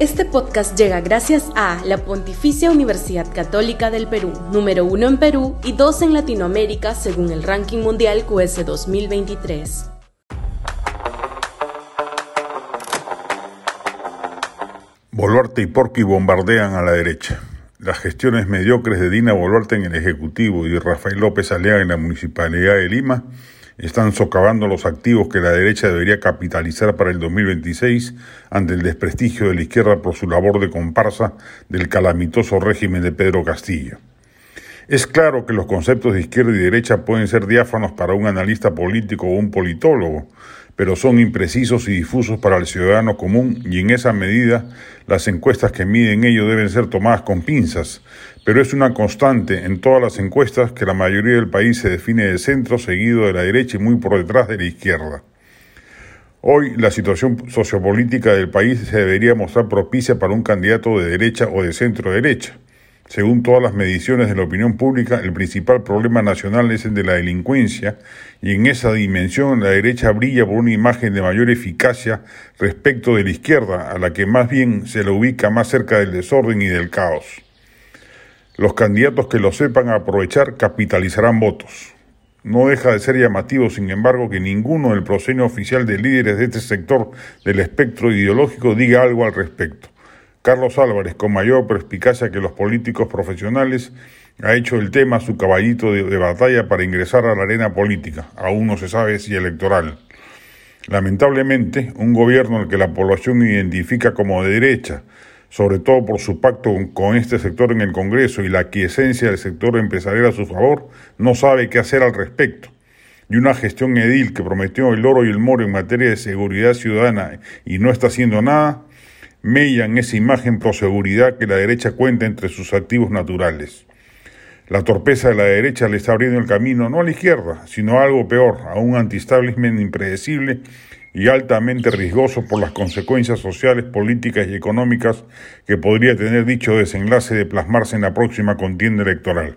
Este podcast llega gracias a la Pontificia Universidad Católica del Perú, número uno en Perú y dos en Latinoamérica según el ranking mundial QS 2023. Boluarte y Porqui bombardean a la derecha. Las gestiones mediocres de Dina Boluarte en el Ejecutivo y Rafael López Alea en la Municipalidad de Lima están socavando los activos que la derecha debería capitalizar para el 2026 ante el desprestigio de la izquierda por su labor de comparsa del calamitoso régimen de Pedro Castillo. Es claro que los conceptos de izquierda y derecha pueden ser diáfanos para un analista político o un politólogo, pero son imprecisos y difusos para el ciudadano común y en esa medida las encuestas que miden ello deben ser tomadas con pinzas, pero es una constante en todas las encuestas que la mayoría del país se define de centro, seguido de la derecha y muy por detrás de la izquierda. Hoy la situación sociopolítica del país se debería mostrar propicia para un candidato de derecha o de centro derecha. Según todas las mediciones de la opinión pública, el principal problema nacional es el de la delincuencia y en esa dimensión la derecha brilla por una imagen de mayor eficacia respecto de la izquierda, a la que más bien se la ubica más cerca del desorden y del caos. Los candidatos que lo sepan aprovechar capitalizarán votos. No deja de ser llamativo, sin embargo, que ninguno del proscenio oficial de líderes de este sector del espectro ideológico diga algo al respecto. Carlos Álvarez, con mayor perspicacia que los políticos profesionales, ha hecho el tema su caballito de, batalla para ingresar a la arena política, aún no se sabe si electoral. Lamentablemente, un gobierno al que la población identifica como de derecha, sobre todo por su pacto con este sector en el Congreso y la aquiescencia del sector empresarial a su favor, no sabe qué hacer al respecto. Y una gestión edil que prometió el oro y el moro en materia de seguridad ciudadana y no está haciendo nada, mellan esa imagen seguridad que la derecha cuenta entre sus activos naturales. La torpeza de la derecha le está abriendo el camino no a la izquierda, sino a algo peor, a un anti-establishment impredecible y altamente riesgoso por las consecuencias sociales, políticas y económicas que podría tener dicho desenlace de plasmarse en la próxima contienda electoral.